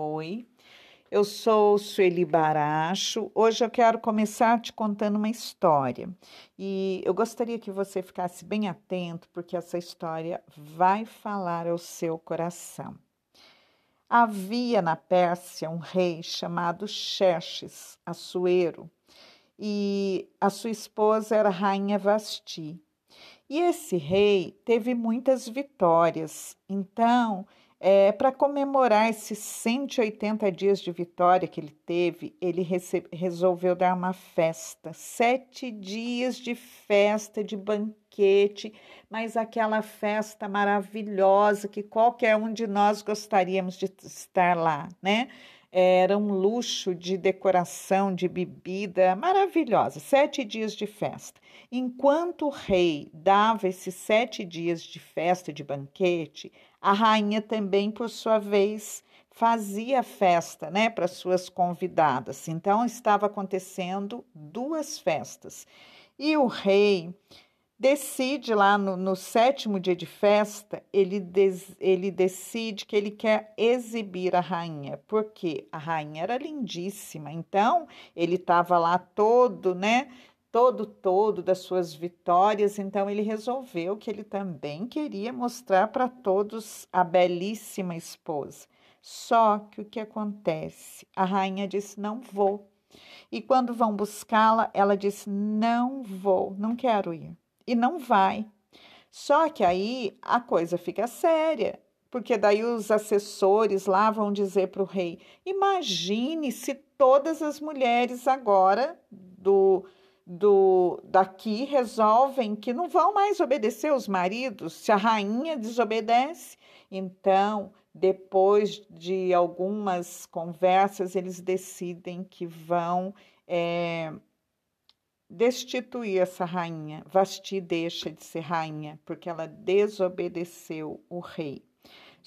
Oi, eu sou Sueli Baracho. Hoje eu quero começar te contando uma história e eu gostaria que você ficasse bem atento porque essa história vai falar ao seu coração. Havia na Pérsia um rei chamado Xerxes, Assuero, e a sua esposa era a rainha Vasti. E esse rei teve muitas vitórias, então é, Para comemorar esses 180 dias de vitória que ele teve, ele resolveu dar uma festa. Sete dias de festa, de banquete, mas aquela festa maravilhosa que qualquer um de nós gostaríamos de estar lá, né? Era um luxo de decoração, de bebida maravilhosa. Sete dias de festa. Enquanto o rei dava esses sete dias de festa, de banquete, a rainha também, por sua vez, fazia festa né, para suas convidadas. Então, estava acontecendo duas festas. E o rei decide lá no, no, sétimo dia de festa, ele, des, ele decide que ele quer exibir a rainha, porque a rainha era lindíssima, então ele estava lá todo, né? Todo, todo das suas vitórias, então ele resolveu que ele também queria mostrar para todos a belíssima esposa. Só que o que acontece? A rainha disse: Não vou. E quando vão buscá-la, ela disse: Não vou, não quero ir e não vai. Só que aí a coisa fica séria, porque daí os assessores lá vão dizer para o rei: imagine se todas as mulheres agora do, do daqui resolvem que não vão mais obedecer os maridos, se a rainha desobedece. Então, depois de algumas conversas, eles decidem que vão é, destituir essa rainha. Vasti deixa de ser rainha porque ela desobedeceu o rei.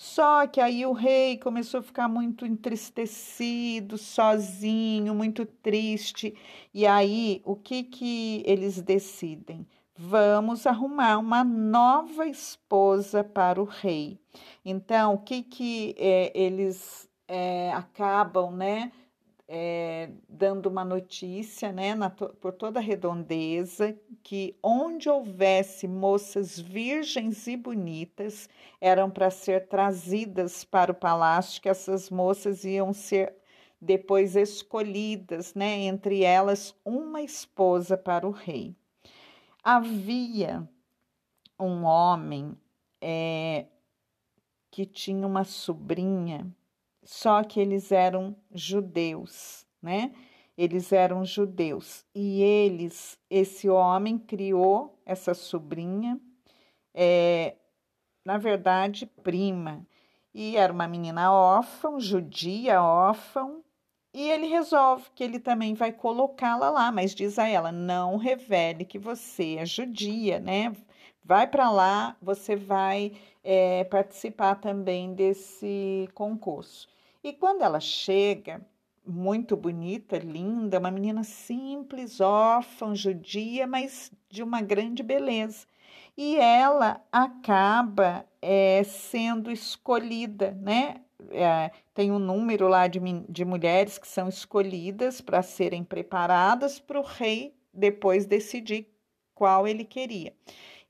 Só que aí o rei começou a ficar muito entristecido, sozinho, muito triste. E aí o que que eles decidem? Vamos arrumar uma nova esposa para o rei. Então, o que que é, eles é, acabam, né? É, dando uma notícia né, na, por toda a redondeza que onde houvesse moças virgens e bonitas eram para ser trazidas para o palácio, que essas moças iam ser depois escolhidas, né, entre elas uma esposa para o rei. Havia um homem é, que tinha uma sobrinha só que eles eram judeus, né? Eles eram judeus e eles, esse homem criou essa sobrinha, é, na verdade, prima, e era uma menina órfã, judia órfã, e ele resolve que ele também vai colocá-la lá, mas diz a ela: não revele que você é judia, né? Vai para lá, você vai é, participar também desse concurso. E quando ela chega, muito bonita, linda, uma menina simples, órfã, judia, mas de uma grande beleza. E ela acaba é, sendo escolhida, né? É, tem um número lá de, de mulheres que são escolhidas para serem preparadas para o rei depois decidir qual ele queria.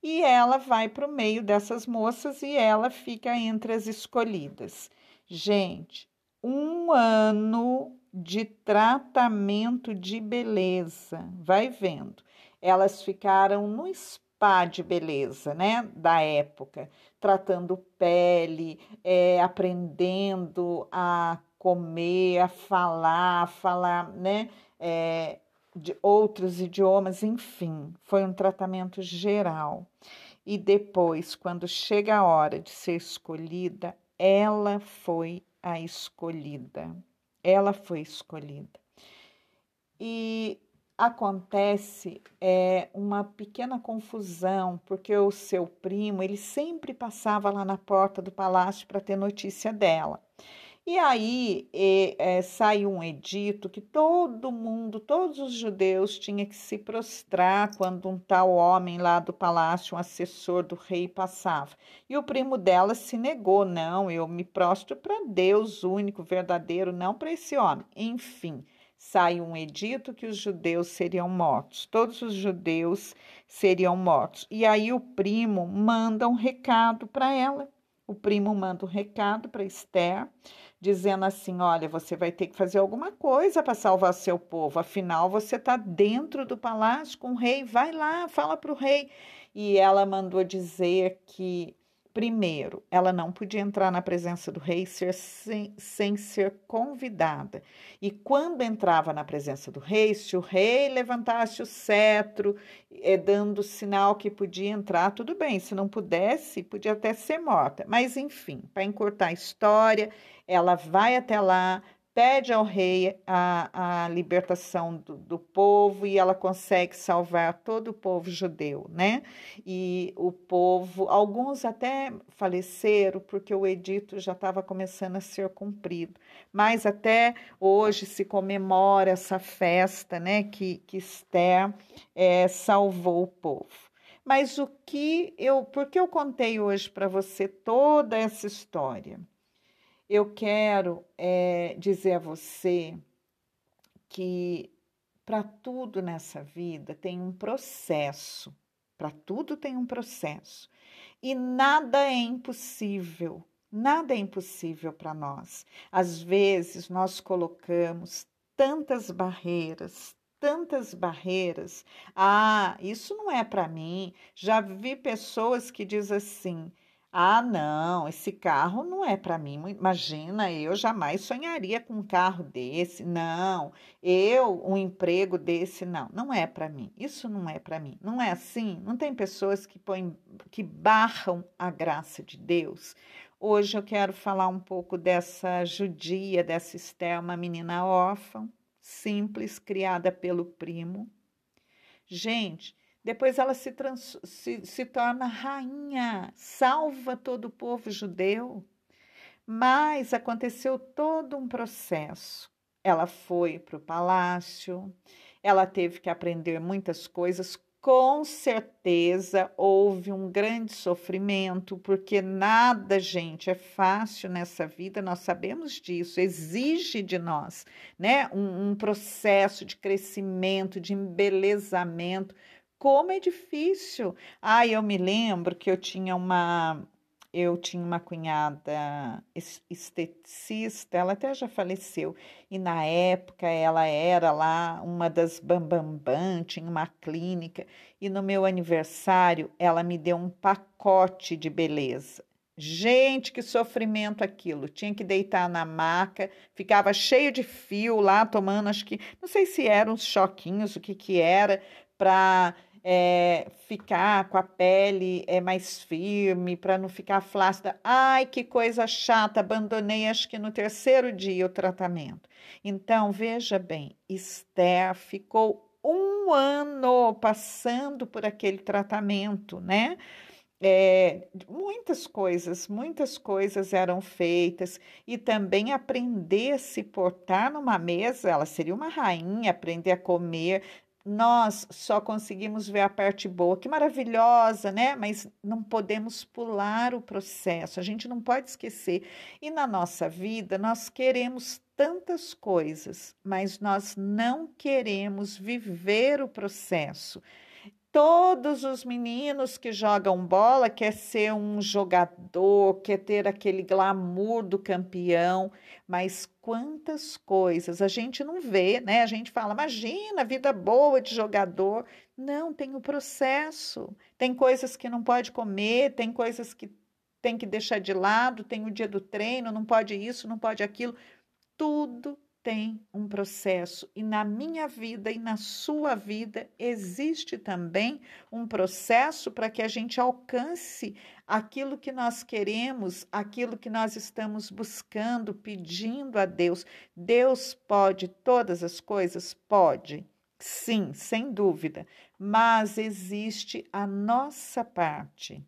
E ela vai para o meio dessas moças e ela fica entre as escolhidas. Gente, um ano de tratamento de beleza. Vai vendo. Elas ficaram no spa de beleza, né? Da época, tratando pele, é, aprendendo a comer, a falar, a falar, né? É, de outros idiomas, enfim, foi um tratamento geral. E depois, quando chega a hora de ser escolhida, ela foi a escolhida. Ela foi escolhida. E acontece é, uma pequena confusão, porque o seu primo, ele sempre passava lá na porta do palácio para ter notícia dela. E aí é, é, sai um edito que todo mundo, todos os judeus, tinha que se prostrar quando um tal homem lá do palácio, um assessor do rei, passava. E o primo dela se negou: não, eu me prostro para Deus único, verdadeiro, não para esse homem. Enfim, sai um edito que os judeus seriam mortos, todos os judeus seriam mortos. E aí o primo manda um recado para ela. O primo manda um recado para Esther dizendo assim: olha, você vai ter que fazer alguma coisa para salvar seu povo, afinal você está dentro do palácio com o rei, vai lá, fala para o rei. E ela mandou dizer que Primeiro, ela não podia entrar na presença do rei sem, sem, ser convidada. E quando entrava na presença do rei, se o rei levantasse o cetro, é dando sinal que podia entrar, tudo bem. Se não pudesse, podia até ser morta. Mas, enfim, para encurtar a história, ela vai até lá, pede ao rei a, a libertação do, do, povo e ela consegue salvar todo o povo judeu, né? E o povo, alguns até faleceram porque o edito já estava começando a ser cumprido, mas até hoje se comemora essa festa, né? Que, que Esther é, salvou o povo. Mas o que eu, por que eu contei hoje para você toda essa história? Eu quero é, dizer a você que para tudo nessa vida tem um processo, para tudo tem um processo. E nada é impossível, nada é impossível para nós. Às vezes nós colocamos tantas barreiras, tantas barreiras. Ah, isso não é para mim. Já vi pessoas que dizem assim: ah, não, esse carro não é para mim. Imagina, eu jamais sonharia com um carro desse. Não, eu, um emprego desse, não, não é para mim. Isso não é para mim. Não é assim? Não tem pessoas que põem, que barram a graça de Deus. Hoje eu quero falar um pouco dessa judia, dessa Esté, uma menina órfã, simples, criada pelo primo. Gente, depois ela se, trans, se, se torna rainha, salva todo o povo judeu. Mas aconteceu todo um processo. Ela foi para o palácio, ela teve que aprender muitas coisas. Com certeza houve um grande sofrimento, porque nada, gente, é fácil nessa vida, nós sabemos disso, exige de nós né, um, um processo de crescimento, de embelezamento como é difícil. Ah, eu me lembro que eu tinha uma eu tinha uma cunhada esteticista, ela até já faleceu, e na época ela era lá uma das bambambam, bam, tinha uma clínica, e no meu aniversário ela me deu um pacote de beleza. Gente, que sofrimento aquilo. Tinha que deitar na maca, ficava cheio de fio lá, tomando, acho que, não sei se eram uns choquinhos, o que que era, para é, ficar com a pele é, mais firme, para não ficar flácida. Ai, que coisa chata, abandonei acho que no terceiro dia o tratamento. Então, veja bem, Esther ficou um ano passando por aquele tratamento, né? É, muitas coisas, muitas coisas eram feitas e também aprender a se portar numa mesa. Ela seria uma rainha, aprender a comer nós só conseguimos ver a parte boa, que maravilhosa, né? Mas não podemos pular o processo, a gente não pode esquecer. E na nossa vida, nós queremos tantas coisas, mas nós não queremos viver o processo. Todos os meninos que jogam bola quer ser um jogador, quer ter aquele glamour do campeão, mas quantas coisas a gente não vê, né? A gente fala, imagina, vida boa de jogador. Não, tem o processo. Tem coisas que não pode comer, tem coisas que tem que deixar de lado, tem o dia do treino, não pode isso, não pode aquilo. Tudo tem um processo e na minha vida e na sua vida existe também um processo para que a gente alcance aquilo que nós queremos, aquilo que nós estamos buscando, pedindo a Deus. Deus pode todas as coisas? Pode. Sim, sem dúvida, mas existe a nossa parte.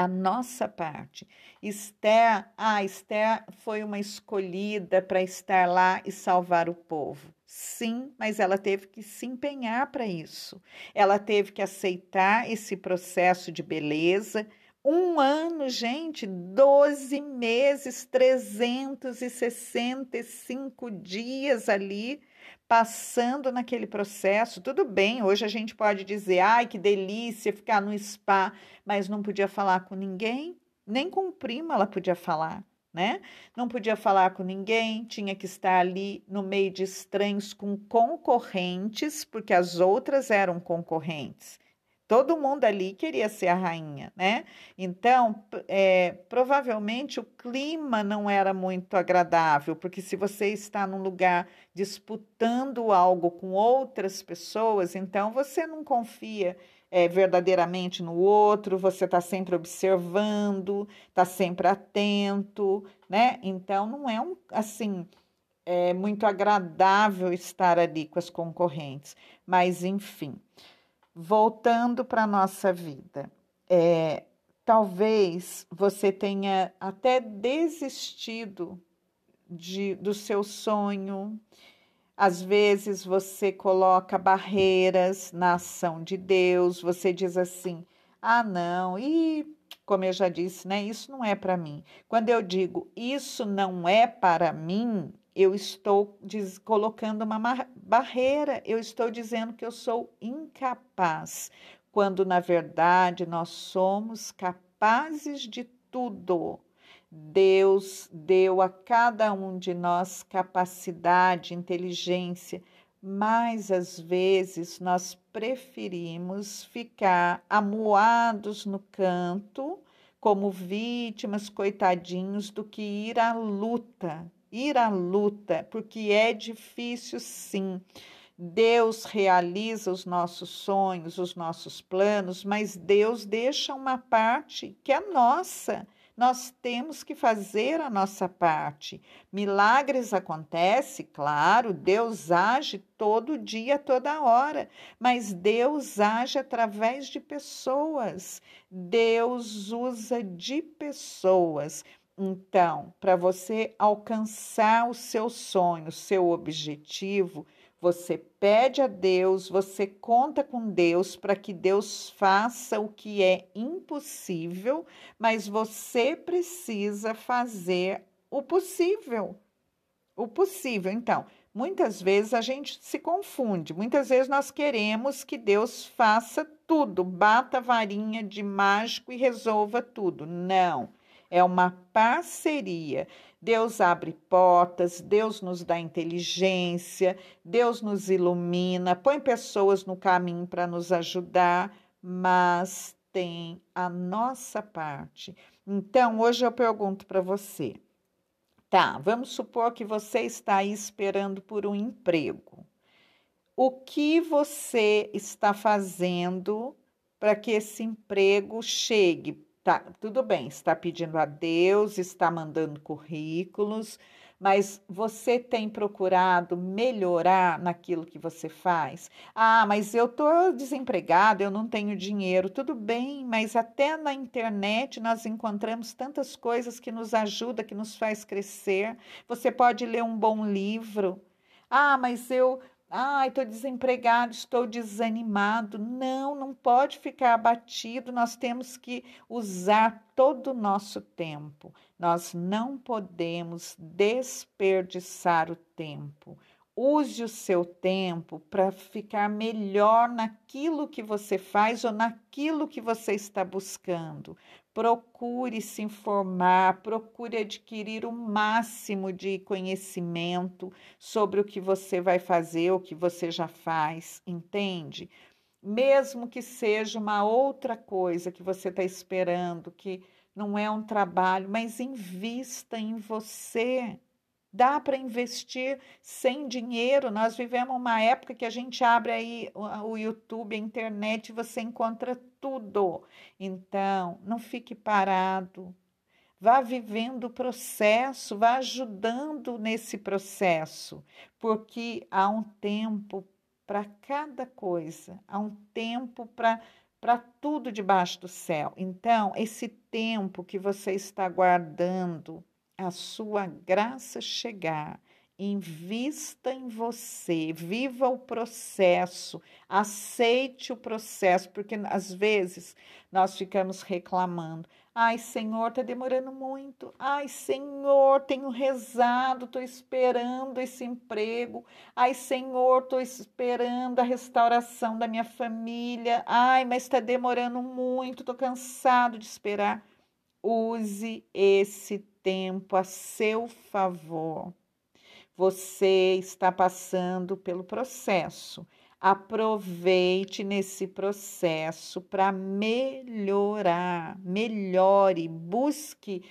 A nossa parte. Esther, ah, Esther foi uma escolhida para estar lá e salvar o povo. Sim, mas ela teve que se empenhar para isso. Ela teve que aceitar esse processo de beleza. Um ano, gente, 12 meses, 365 dias ali passando naquele processo. Tudo bem, hoje a gente pode dizer, ai, que delícia ficar no spa, mas não podia falar com ninguém, nem com o primo ela podia falar né? Não podia falar com ninguém, tinha que estar ali no meio de estranhos com concorrentes, porque as outras eram concorrentes. Todo mundo ali queria ser a rainha, né? Então, é, provavelmente o clima não era muito agradável, porque se você está num lugar disputando algo com outras pessoas, então você não confia é, verdadeiramente no outro, você está sempre observando, está sempre atento, né? Então não é um assim é muito agradável estar ali com as concorrentes, mas enfim, voltando para a nossa vida, é, talvez você tenha até desistido de, do seu sonho, às vezes você coloca barreiras na ação de Deus, você diz assim: ah, não, e como eu já disse, né? Isso não é para mim. Quando eu digo isso não é para mim, eu estou diz, colocando uma barreira, eu estou dizendo que eu sou incapaz, quando na verdade nós somos capazes de tudo. Deus deu a cada um de nós capacidade, inteligência, mas às vezes nós preferimos ficar amuados no canto, como vítimas, coitadinhos, do que ir à luta. Ir à luta, porque é difícil sim. Deus realiza os nossos sonhos, os nossos planos, mas Deus deixa uma parte que é nossa nós temos que fazer a nossa parte. Milagres acontecem, claro, Deus age todo dia, toda hora, mas Deus age através de pessoas. Deus usa de pessoas. Então, para você alcançar o seu sonho, o seu objetivo, você pede a Deus, você conta com Deus para que Deus faça o que é impossível, mas você precisa fazer o possível. O possível. Então, muitas vezes a gente se confunde, muitas vezes nós queremos que Deus faça tudo, bata a varinha de mágico e resolva tudo. Não. É uma parceria. Deus abre portas, Deus nos dá inteligência, Deus nos ilumina, põe pessoas no caminho para nos ajudar, mas tem a nossa parte. Então, hoje eu pergunto para você. Tá, vamos supor que você está aí esperando por um emprego. O que você está fazendo para que esse emprego chegue Tá, tudo bem, está pedindo a Deus, está mandando currículos, mas você tem procurado melhorar naquilo que você faz? Ah, mas eu estou desempregado, eu não tenho dinheiro. Tudo bem, mas até na internet nós encontramos tantas coisas que nos ajudam, que nos faz crescer. Você pode ler um bom livro. Ah, mas eu Ai, estou desempregado, estou desanimado. Não, não pode ficar abatido. Nós temos que usar todo o nosso tempo. Nós não podemos desperdiçar o tempo. Use o seu tempo para ficar melhor naquilo que você faz ou naquilo que você está buscando. Procure se informar, procure adquirir o máximo de conhecimento sobre o que você vai fazer, o que você já faz, entende? Mesmo que seja uma outra coisa que você está esperando, que não é um trabalho, mas invista em você. Dá para investir sem dinheiro. Nós vivemos uma época que a gente abre aí o YouTube, a internet, e você encontra tudo. Então, não fique parado. Vá vivendo o processo, vá ajudando nesse processo, porque há um tempo para cada coisa, há um tempo para para tudo debaixo do céu. Então, esse tempo que você está guardando a sua graça chegar, invista em você, viva o processo, aceite o processo, porque às vezes nós ficamos reclamando. Ai, Senhor, está demorando muito. Ai, Senhor, tenho rezado, estou esperando esse emprego. Ai, Senhor, estou esperando a restauração da minha família. Ai, mas está demorando muito, estou cansado de esperar. Use esse tempo a seu favor. Você está passando pelo processo. Aproveite nesse processo para melhorar, melhore, busque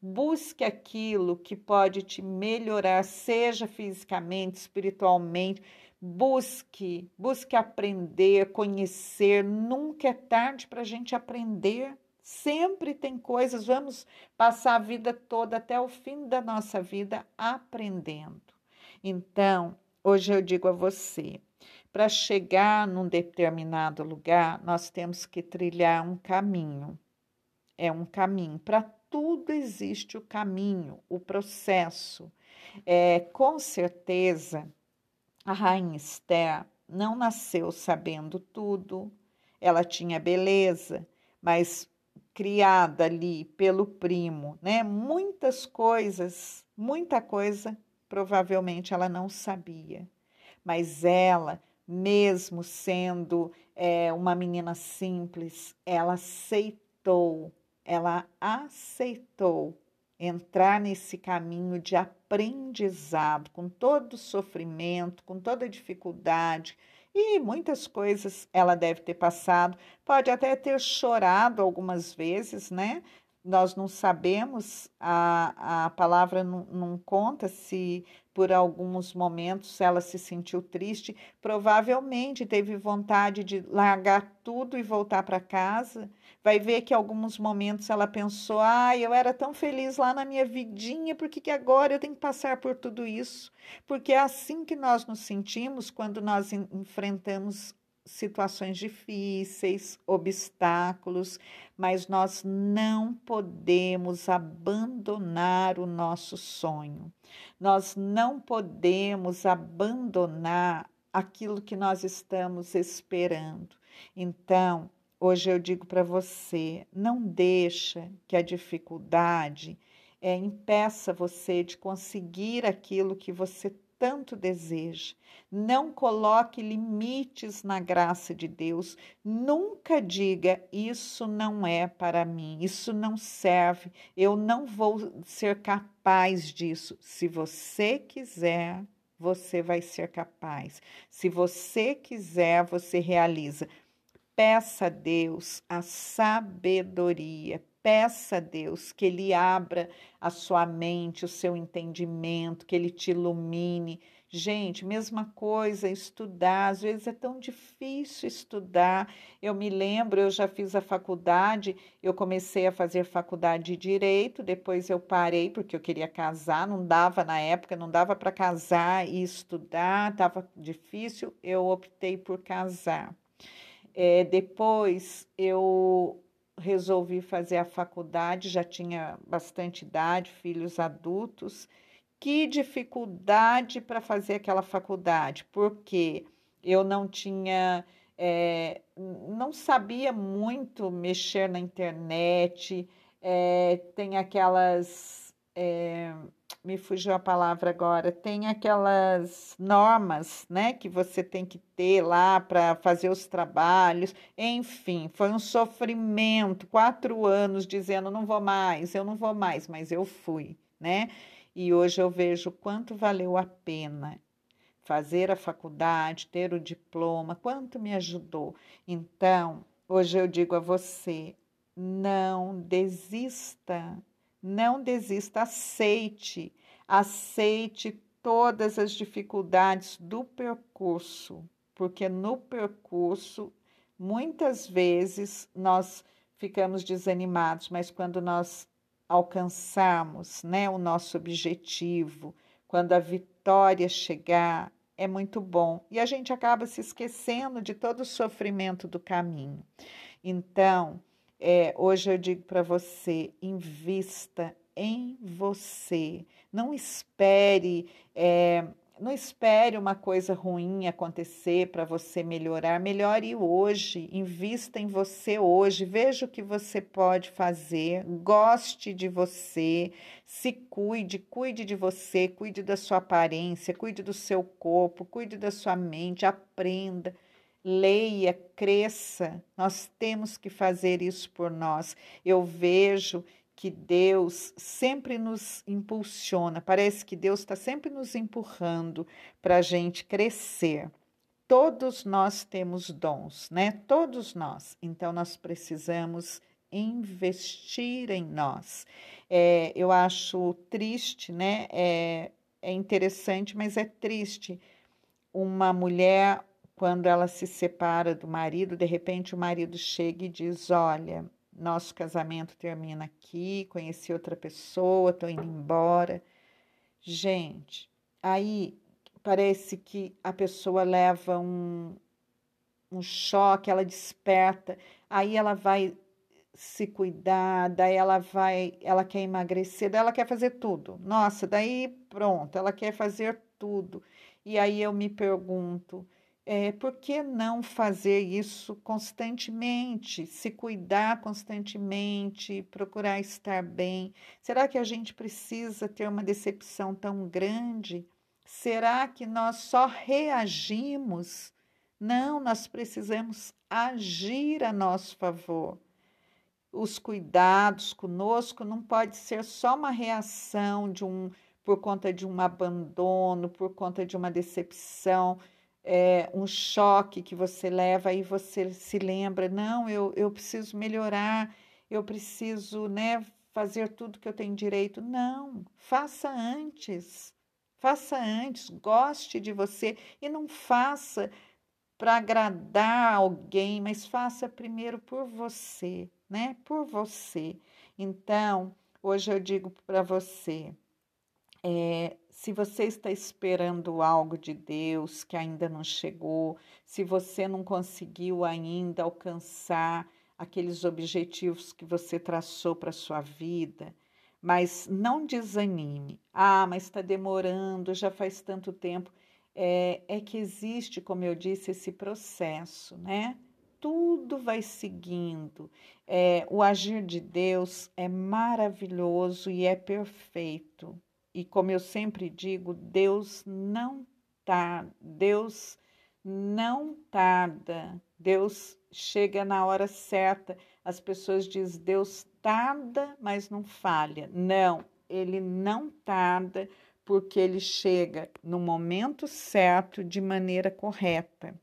busque aquilo que pode te melhorar, seja fisicamente, espiritualmente, busque, busque aprender, conhecer. Nunca é tarde para a gente aprender. Sempre tem coisas, vamos passar a vida toda até o fim da nossa vida aprendendo. Então, hoje eu digo a você, para chegar num determinado lugar, nós temos que trilhar um caminho. É um caminho. Para tudo existe o caminho, o processo. É, com certeza, a rainha Esther não nasceu sabendo tudo, ela tinha beleza, mas criada ali pelo primo, né? Muitas coisas, muita coisa, provavelmente ela não sabia. Mas ela, mesmo sendo é, uma menina simples, ela aceitou, ela aceitou entrar nesse caminho de aprendizado, com todo o sofrimento, com toda a dificuldade, e muitas coisas ela deve ter passado, pode até ter chorado algumas vezes, né? Nós não sabemos, a, a palavra não, não conta se por alguns momentos ela se sentiu triste, provavelmente teve vontade de largar tudo e voltar para casa. Vai ver que alguns momentos ela pensou: ah, eu era tão feliz lá na minha vidinha, por que, que agora eu tenho que passar por tudo isso? Porque é assim que nós nos sentimos quando nós enfrentamos situações difíceis, obstáculos, mas nós não podemos abandonar o nosso sonho. Nós não podemos abandonar aquilo que nós estamos esperando. Então, hoje eu digo para você, não deixa que a dificuldade é, impeça você de conseguir aquilo que você tanto deseja. Não coloque limites na graça de Deus. Nunca diga: Isso não é para mim, isso não serve, eu não vou ser capaz disso. Se você quiser, você vai ser capaz. Se você quiser, você realiza. Peça a Deus a sabedoria, peça a Deus que Ele abra a sua mente, o seu entendimento, que Ele te ilumine. Gente, mesma coisa, estudar, às vezes é tão difícil estudar. Eu me lembro, eu já fiz a faculdade, eu comecei a fazer faculdade de direito, depois eu parei porque eu queria casar, não dava na época, não dava para casar e estudar, estava difícil, eu optei por casar. É, depois eu resolvi fazer a faculdade, já tinha bastante idade, filhos adultos. Que dificuldade para fazer aquela faculdade, porque eu não tinha, é, não sabia muito mexer na internet, é, tem aquelas. É, me fugiu a palavra agora, tem aquelas normas, né, que você tem que ter lá para fazer os trabalhos, enfim, foi um sofrimento, quatro anos dizendo não vou mais, eu não vou mais, mas eu fui, né, e hoje eu vejo quanto valeu a pena fazer a faculdade, ter o diploma, quanto me ajudou. Então, hoje eu digo a você, não desista não desista, aceite, aceite todas as dificuldades do percurso, porque no percurso, muitas vezes, nós ficamos desanimados, mas quando nós alcançamos né, o nosso objetivo, quando a vitória chegar, é muito bom. E a gente acaba se esquecendo de todo o sofrimento do caminho. Então, é, hoje eu digo para você: invista em você. Não espere. É, não espere uma coisa ruim acontecer para você melhorar. Melhore hoje, invista em você hoje, veja o que você pode fazer, goste de você, se cuide, cuide de você, cuide da sua aparência, cuide do seu corpo, cuide da sua mente, aprenda leia, cresça. Nós temos que fazer isso por nós. Eu vejo que Deus sempre nos impulsiona, parece que Deus está sempre nos empurrando para a gente crescer. Todos nós temos dons, né? Todos nós. Então, nós precisamos investir em nós. É, eu acho triste, né? É, é interessante, mas é triste uma mulher, quando ela se separa do marido, de repente o marido chega e diz: Olha, nosso casamento termina aqui, conheci outra pessoa, tô indo embora. Gente, aí parece que a pessoa leva um, um choque, ela desperta, aí ela vai se cuidar, daí ela vai, ela quer emagrecer, daí ela quer fazer tudo. Nossa, daí pronto, ela quer fazer tudo. E aí eu me pergunto, é, por que não fazer isso constantemente, se cuidar constantemente, procurar estar bem? Será que a gente precisa ter uma decepção tão grande? Será que nós só reagimos? Não, nós precisamos agir a nosso favor. Os cuidados conosco não pode ser só uma reação de um por conta de um abandono, por conta de uma decepção é, um choque que você leva e você se lembra, não, eu, eu preciso melhorar, eu preciso né, fazer tudo que eu tenho direito. Não, faça antes. Faça antes, goste de você e não faça para agradar alguém, mas faça primeiro por você, né? Por você. Então, hoje eu digo para você, é, se você está esperando algo de Deus que ainda não chegou, se você não conseguiu ainda alcançar aqueles objetivos que você traçou para a sua vida, mas não desanime. Ah, mas está demorando, já faz tanto tempo. É, é que existe, como eu disse, esse processo, né? Tudo vai seguindo. É, o agir de Deus é maravilhoso e é perfeito. E como eu sempre digo, Deus não tarda, Deus não tarda, Deus chega na hora certa. As pessoas dizem Deus tarda, mas não falha. Não, ele não tarda porque ele chega no momento certo, de maneira correta.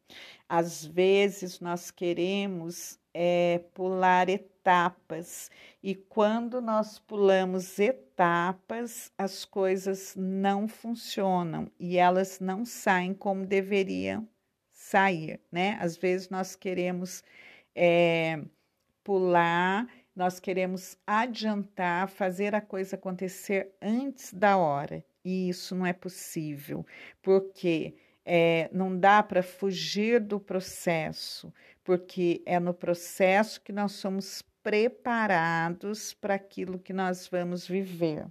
Às vezes nós queremos é, pular etapas e quando nós pulamos etapas, as coisas não funcionam e elas não saem como deveriam sair, né? Às vezes nós queremos é, pular, nós queremos adiantar, fazer a coisa acontecer antes da hora e isso não é possível, porque é, não dá para fugir do processo, porque é no processo que nós somos preparados para aquilo que nós vamos viver.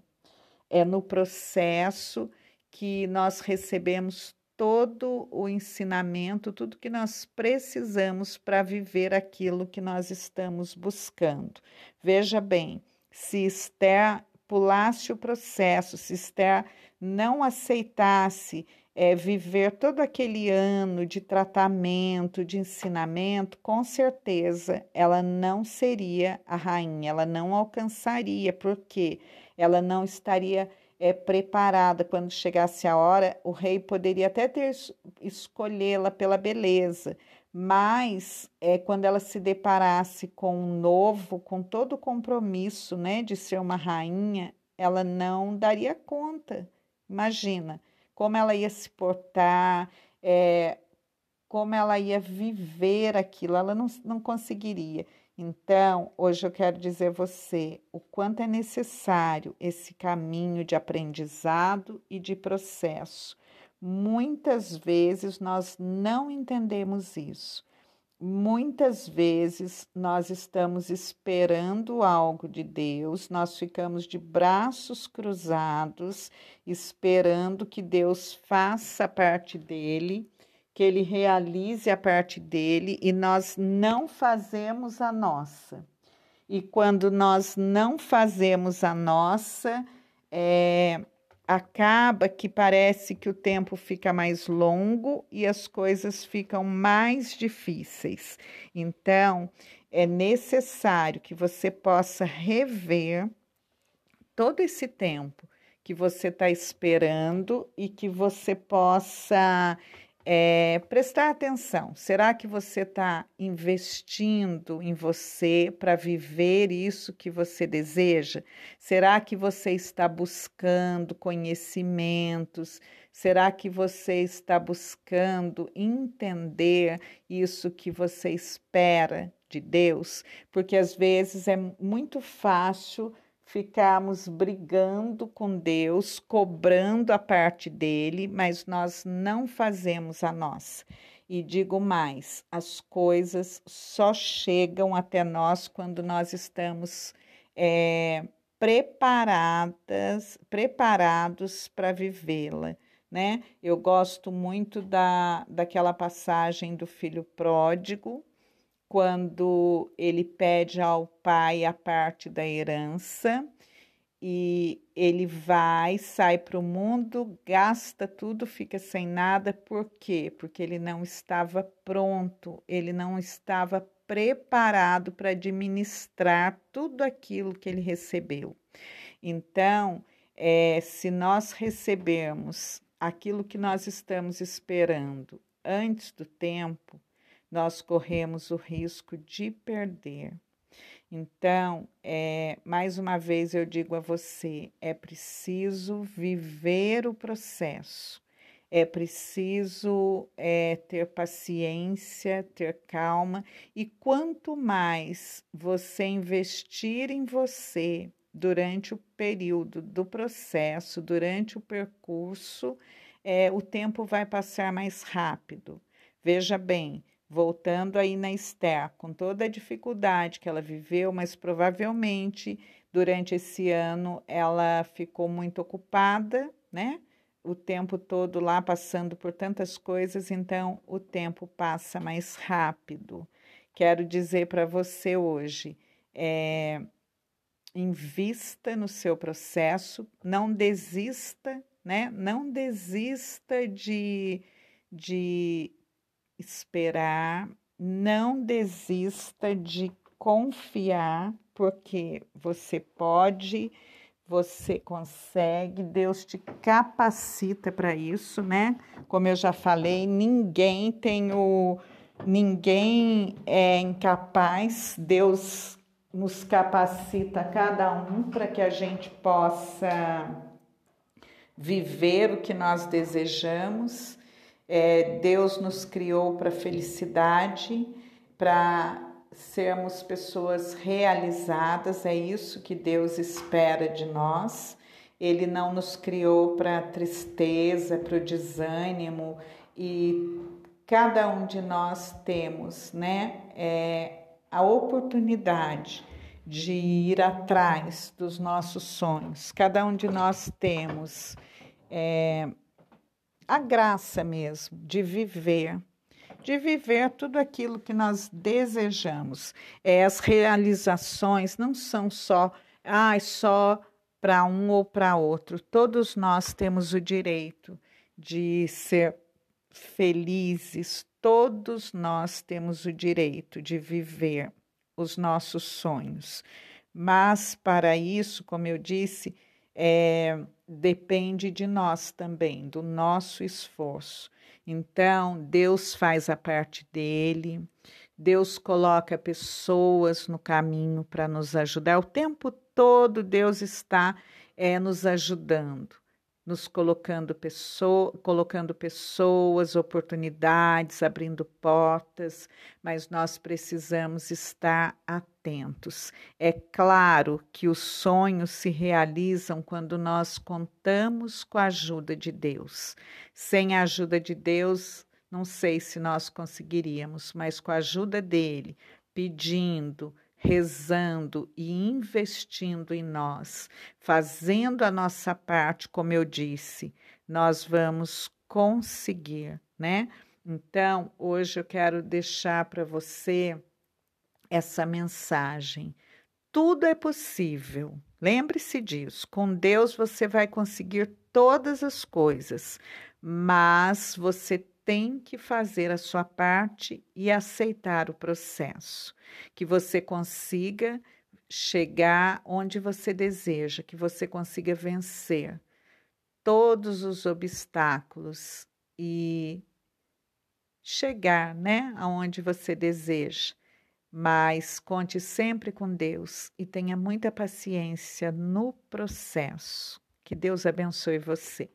É no processo que nós recebemos todo o ensinamento, tudo que nós precisamos para viver aquilo que nós estamos buscando. Veja bem, se Esther pulasse o processo, se Esther não aceitasse é, viver todo aquele ano de tratamento, de ensinamento, com certeza ela não seria a rainha, ela não alcançaria, porque ela não estaria é, preparada. Quando chegasse a hora, o rei poderia até ter escolhê-la pela beleza, mas é, quando ela se deparasse com um novo, com todo o compromisso né, de ser uma rainha, ela não daria conta. Imagina como ela ia se portar, é, como ela ia viver aquilo, ela não, não conseguiria. Então, hoje eu quero dizer a você o quanto é necessário esse caminho de aprendizado e de processo. Muitas vezes nós não entendemos isso. Muitas vezes nós estamos esperando algo de Deus, nós ficamos de braços cruzados, esperando que Deus faça a parte dele, que ele realize a parte dele e nós não fazemos a nossa. E quando nós não fazemos a nossa, é, acaba que parece que o tempo fica mais longo e as coisas ficam mais difíceis. Então, é necessário que você possa rever todo esse tempo que você está esperando e que você possa é, prestar atenção. Será que você está investindo em você para viver isso que você deseja? Será que você está buscando conhecimentos? Será que você está buscando entender isso que você espera de Deus? Porque às vezes é muito fácil ficarmos brigando com Deus, cobrando a parte dele, mas nós não fazemos a nossa. E digo mais: as coisas só chegam até nós quando nós estamos é, preparadas, preparados para vivê-la. Né? Eu gosto muito da, daquela passagem do filho pródigo, quando ele pede ao pai a parte da herança e ele vai, sai para o mundo, gasta tudo, fica sem nada, por quê? Porque ele não estava pronto, ele não estava preparado para administrar tudo aquilo que ele recebeu. Então, é, se nós recebermos aquilo que nós estamos esperando antes do tempo, nós corremos o risco de perder. Então, é, mais uma vez eu digo a você: é preciso viver o processo, é preciso é, ter paciência, ter calma, e quanto mais você investir em você durante o período do processo, durante o percurso, é, o tempo vai passar mais rápido. Veja bem, voltando aí na Esther, com toda a dificuldade que ela viveu, mas provavelmente durante esse ano ela ficou muito ocupada, né? O tempo todo lá passando por tantas coisas, então o tempo passa mais rápido. Quero dizer para você hoje, é, invista no seu processo, não desista, né? Não desista de, de esperar, não desista de confiar, porque você pode, você consegue, Deus te capacita para isso, né? Como eu já falei, ninguém tem o ninguém é incapaz, Deus nos capacita cada um para que a gente possa viver o que nós desejamos é, Deus nos criou para felicidade, para sermos pessoas realizadas, é isso que Deus espera de nós. Ele não nos criou para tristeza, para o desânimo e cada um de nós temos, né, é, a oportunidade de ir atrás dos nossos sonhos. Cada um de nós temos é, a graça mesmo de viver, de viver tudo aquilo que nós desejamos. É, as realizações não são só, ah, só para um ou para outro. Todos nós temos o direito de ser felizes, todos nós temos o direito de viver os nossos sonhos. Mas para isso, como eu disse, é, depende de nós também, do nosso esforço. Então, Deus faz a parte dele, Deus coloca pessoas no caminho para nos ajudar. O tempo todo Deus está é, nos ajudando. Nos colocando, pessoa, colocando pessoas, oportunidades, abrindo portas, mas nós precisamos estar atentos. É claro que os sonhos se realizam quando nós contamos com a ajuda de Deus. Sem a ajuda de Deus, não sei se nós conseguiríamos, mas com a ajuda dele, pedindo, rezando e investindo em nós, fazendo a nossa parte, como eu disse, nós vamos conseguir, né? Então, hoje eu quero deixar para você essa mensagem. Tudo é possível. Lembre-se disso. Com Deus você vai conseguir todas as coisas, mas você tem que fazer a sua parte e aceitar o processo, que você consiga chegar onde você deseja, que você consiga vencer todos os obstáculos e chegar, né, aonde você deseja. Mas conte sempre com Deus e tenha muita paciência no processo. Que Deus abençoe você.